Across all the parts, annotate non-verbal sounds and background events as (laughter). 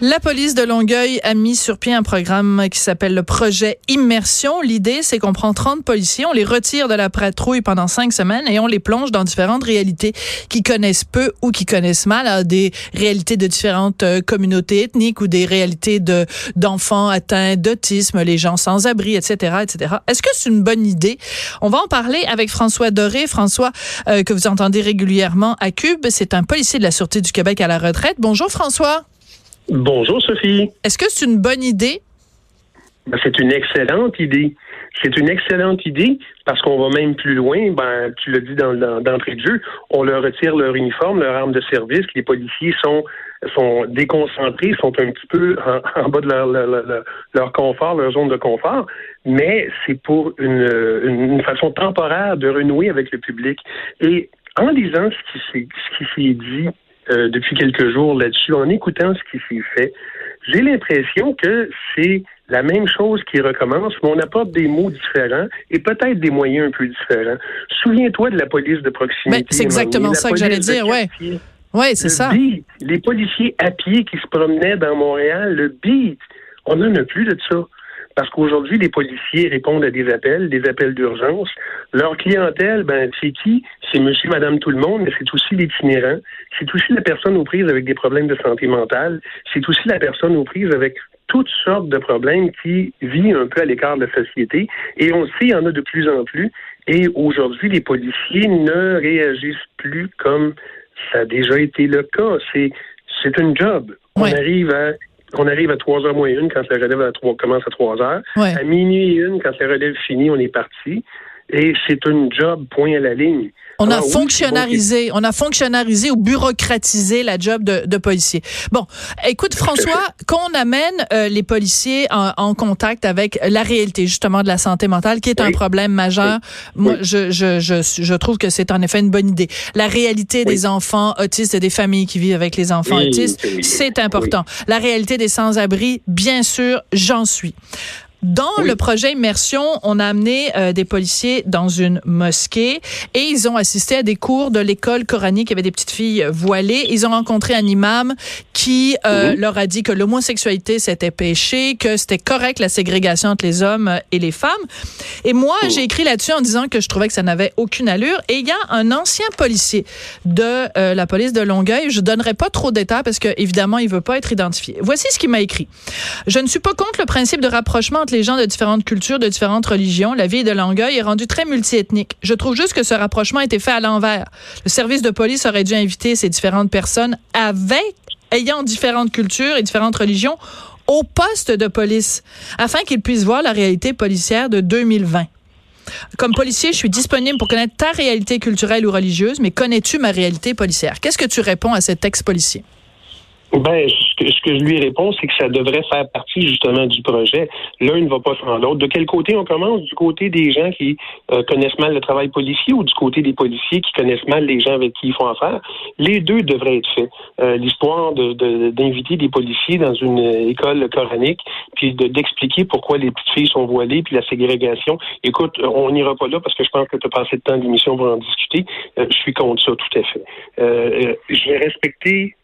La police de Longueuil a mis sur pied un programme qui s'appelle le projet Immersion. L'idée, c'est qu'on prend 30 policiers, on les retire de la patrouille pendant cinq semaines et on les plonge dans différentes réalités qui connaissent peu ou qui connaissent mal, des réalités de différentes euh, communautés ethniques ou des réalités de d'enfants atteints d'autisme, les gens sans abri, etc., etc. Est-ce que c'est une bonne idée? On va en parler avec François Doré. François, euh, que vous entendez régulièrement à Cube, c'est un policier de la Sûreté du Québec à la retraite. Bonjour François. Bonjour Sophie. Est-ce que c'est une bonne idée? Ben, c'est une excellente idée. C'est une excellente idée parce qu'on va même plus loin. Ben, tu l'as dit dans, d'entrée de jeu, on leur retire leur uniforme, leur arme de service. Les policiers sont sont déconcentrés, sont un petit peu en, (laughs) bas de leur, leur, leur, confort, leur zone de confort, mais c'est pour une, une, façon temporaire de renouer avec le public. Et en lisant ce qui ce qui s'est dit euh, depuis quelques jours là-dessus, en écoutant ce qui s'est fait, j'ai l'impression que c'est la même chose qui recommence, mais on apporte des mots différents et peut-être des moyens un peu différents. Souviens-toi de la police de proximité. Ben, c'est exactement ça que j'allais dire, ouais. Oui, c'est ça. les policiers à pied qui se promenaient dans Montréal, le beat, on n'en a plus de ça. Parce qu'aujourd'hui, les policiers répondent à des appels, des appels d'urgence. Leur clientèle, ben, c'est qui? C'est monsieur, madame, tout le monde, mais c'est aussi l'itinérant. C'est aussi la personne aux prises avec des problèmes de santé mentale. C'est aussi la personne aux prises avec toutes sortes de problèmes qui vit un peu à l'écart de la société. Et on sait, il y en a de plus en plus. Et aujourd'hui, les policiers ne réagissent plus comme ça a déjà été le cas. C'est, c'est un job. On arrive à on arrive à 3h moins une quand la relève à 3, commence à 3 heures. À minuit et une, quand la relève finit, on est parti. Et c'est un job point à la ligne. On a fonctionnalisé, on a fonctionnalisé ou bureaucratisé la job de, de policier. Bon, écoute François, quand on amène euh, les policiers en, contact avec la réalité justement de la santé mentale, qui est un problème majeur, moi je, je, je, je, trouve que c'est en effet une bonne idée. La réalité des enfants autistes et des familles qui vivent avec les enfants autistes, c'est important. La réalité des sans-abri, bien sûr, j'en suis. Dans le projet Immersion, on a amené euh, des policiers dans une mosquée et ils ont assisté à des cours de l'école coranique. Il y avait des petites filles voilées. Ils ont rencontré un imam qui euh, leur a dit que l'homosexualité c'était péché, que c'était correct la ségrégation entre les hommes et les femmes. Et moi, mhm. j'ai écrit là-dessus en disant que je trouvais que ça n'avait aucune allure. Et il y a un ancien policier de euh, la police de Longueuil. Je donnerai pas trop d'états parce que évidemment, il veut pas être identifié. Voici ce qu'il m'a écrit. Je ne suis pas contre le principe de rapprochement les gens de différentes cultures, de différentes religions. La vie de Longueuil est rendue très multiethnique. Je trouve juste que ce rapprochement a été fait à l'envers. Le service de police aurait dû inviter ces différentes personnes avec, ayant différentes cultures et différentes religions au poste de police afin qu'ils puissent voir la réalité policière de 2020. Comme policier, je suis disponible pour connaître ta réalité culturelle ou religieuse, mais connais-tu ma réalité policière? Qu'est-ce que tu réponds à cet ex-policier? Ben, ce que, ce que je lui réponds, c'est que ça devrait faire partie justement du projet. L'un ne va pas sans l'autre. De quel côté on commence? Du côté des gens qui euh, connaissent mal le travail policier ou du côté des policiers qui connaissent mal les gens avec qui ils font affaire? Les deux devraient être faits. Euh, L'histoire d'inviter de, des policiers dans une école coranique, puis d'expliquer pourquoi les petites filles sont voilées, puis la ségrégation. Écoute, on n'ira pas là parce que je pense que tu as passé de temps d'émission pour en discuter. Euh, je suis contre ça, tout à fait. je vais respecter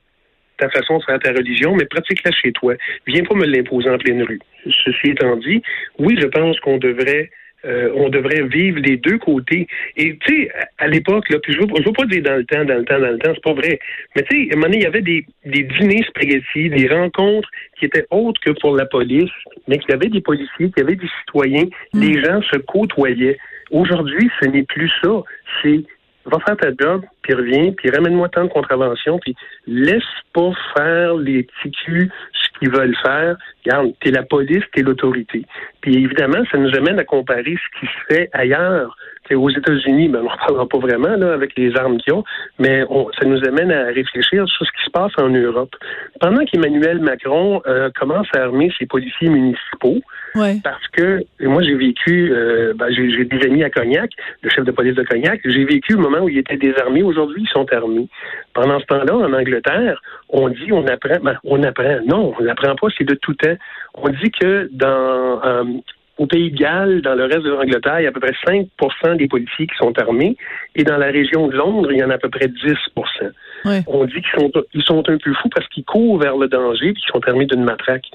ta façon de faire ta religion, mais pratique-la chez toi. Viens pas me l'imposer en pleine rue. Ceci étant dit, oui, je pense qu'on devrait euh, on devrait vivre les deux côtés. Et tu sais, à l'époque, là, puis je veux, veux pas dire dans le temps, dans le temps, dans le temps, c'est pas vrai. Mais tu sais, à un moment donné, il y avait des, des dîners spaghetti, des rencontres qui étaient autres que pour la police, mais qu'il y avait des policiers, qu'il y avait des citoyens, mm. les gens se côtoyaient. Aujourd'hui, ce n'est plus ça. C'est va faire ta job, puis reviens, puis ramène-moi tant de contraventions, puis laisse pas faire les TQ ce qu'ils veulent faire. Regarde, t'es la police, t'es l'autorité. Puis évidemment, ça nous amène à comparer ce qui se fait ailleurs. T'sais, aux États-Unis, ben, on n'en parlera pas vraiment là, avec les armes qu'ils ont, mais ça nous amène à réfléchir sur ce qui se passe en Europe. Pendant qu'Emmanuel Macron euh, commence à armer ses policiers municipaux, parce que moi, j'ai vécu, euh, ben, j'ai des amis à Cognac, le chef de police de Cognac, j'ai vécu le moment où il était désarmé. Aujourd'hui, ils sont armés. Pendant ce temps-là, en Angleterre, on dit on apprend, ben, on apprend. Non, on n'apprend pas, c'est de tout temps. On dit que dans euh, au Pays de Galles, dans le reste de l'Angleterre, il y a à peu près 5% des policiers qui sont armés. Et dans la région de Londres, il y en a à peu près 10% On dit qu'ils sont, ils sont un peu fous parce qu'ils courent vers le danger puis qu'ils sont armés d'une matraque.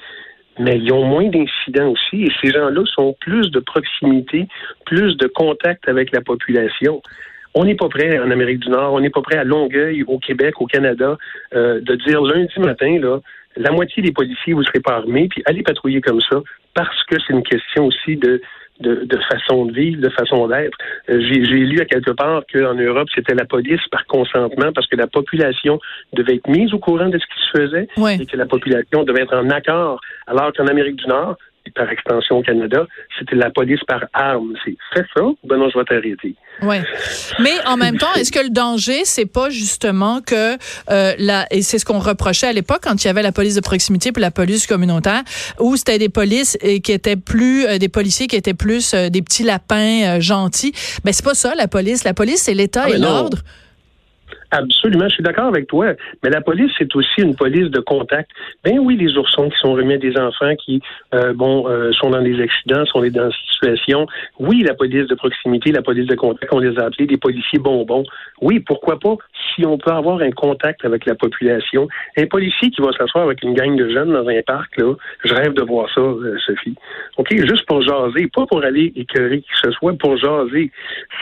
Mais ils ont moins d'incidents aussi. Et ces gens-là sont plus de proximité, plus de contact avec la population. On n'est pas prêt en Amérique du Nord, on n'est pas prêt à Longueuil, au Québec, au Canada, euh, de dire lundi matin, là, la moitié des policiers, vous serez pas armés, puis allez patrouiller comme ça, parce que c'est une question aussi de, de, façon de vivre, de façon d'être. Euh, j'ai lu à quelque part qu'en Europe, c'était la police par consentement, parce que la population devait être mise au courant de ce qui se faisait, et que la population devait être en accord, alors qu'en Amérique du Nord, par extension au Canada, c'était la police par armes. C'est fais ça, ben non, je vais t'arrêter. Oui. Mais en même temps, est-ce que le danger, c'est pas justement que euh, la, et c'est ce qu'on reprochait à l'époque quand il y avait la police de proximité puis la police communautaire, où c'était des polices et qui étaient plus euh, des policiers qui étaient plus euh, des petits lapins gentils. Ben c'est pas ça la police. La police, c'est l'État ah, et l'ordre. Absolument, je suis d'accord avec toi. Mais la police, c'est aussi une police de contact. Ben oui, les oursons qui sont remis à des enfants qui, euh, bon, euh, sont dans des accidents, sont dans des situations. Oui, la police de proximité, la police de contact, on les a appelés des policiers bonbons. Oui, pourquoi pas si on peut avoir un contact avec la population. Un policier qui va s'asseoir avec une gang de jeunes dans un parc, là, je rêve de voir ça, euh, Sophie. OK, juste pour jaser, pas pour aller écœurer qui que ce soit, pour jaser.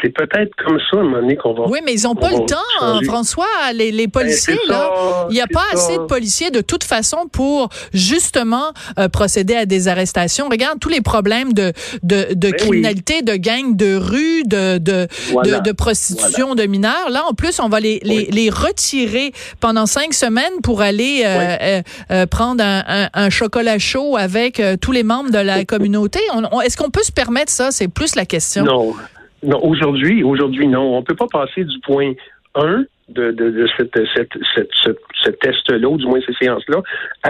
C'est peut-être comme ça, à un moment donné, qu'on va... Oui, mais ils n'ont pas le temps, François, les, les ben, policiers, là, il n'y a pas assez de policiers de toute façon pour justement euh, procéder à des arrestations. Regarde tous les problèmes de, de, de ben criminalité, de gangs de rue, de, de, de, prostitution de mineurs. Là, en plus, on va les, les, les retirer pendant cinq semaines pour aller euh, euh, prendre un, un, chocolat chaud avec tous les membres de la communauté. Est-ce qu'on peut se permettre ça? C'est plus la question. Non. Non, aujourd'hui, aujourd'hui, non. On peut pas passer du point 1 de, de, de cette, cette, cette, ce, test-là, ou du moins ces séances-là,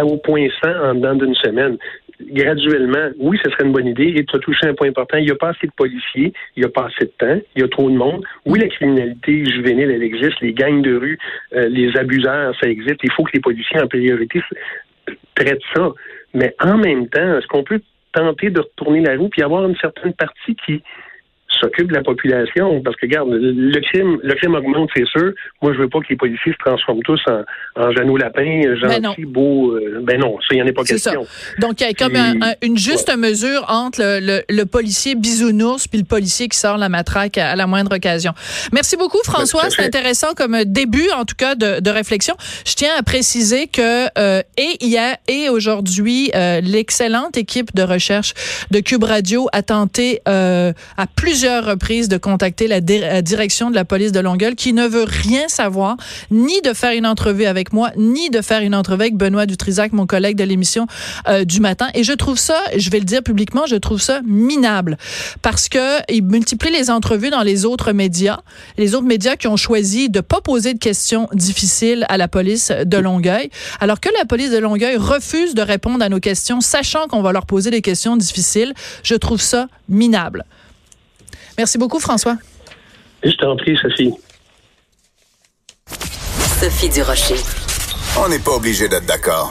au point 100 en dedans d'une semaine. Graduellement, oui, ce serait une bonne idée. Et tu as touché un point important. Il n'y a pas assez de policiers, il n'y a pas assez de temps, il y a trop de monde. Oui, la criminalité juvénile, elle existe. Les gangs de rue, euh, les abuseurs, ça existe. Il faut que les policiers, en priorité, traitent ça. Mais en même temps, est-ce qu'on peut tenter de retourner la roue puis avoir une certaine partie qui s'occupe de la population. Parce que, regarde, le crime, le crime augmente, c'est sûr. Moi, je veux pas que les policiers se transforment tous en, en Jeannot Lapin, gentils, beaux. Euh, ben non, ça, il n'y en a pas question. Donc, il y a comme une juste mesure entre le, le, policier bisounours puis le policier qui sort la matraque à, la moindre occasion. Merci beaucoup, ben, François. C'est intéressant comme début, en tout cas, de, de réflexion. Je tiens à préciser que euh, et hier et aujourd'hui, euh, l'excellente équipe de recherche de Cube Radio a tenté euh, à plusieurs reprises de contacter la, direction de la police de Longueuil qui ne veut rien savoir, ni de faire une entrevue avec moi, ni de faire une entrevue avec Benoît Dutrisac, mon collègue de l'émission euh, du matin. Et je trouve ça, je vais le dire publiquement, je trouve ça minable parce que il multiplie les entrevues dans les autres médias, les autres médias qui ont choisi de pas poser de questions difficiles à la police de Longueuil, alors que la police de Longueuil refuse de répondre à nos questions, sachant qu'on va leur poser des questions difficiles. Je trouve ça minable. Merci beaucoup, François. Je t'en prie, Sophie. Sophie Durocher. On n'est pas obligé d'être d'accord.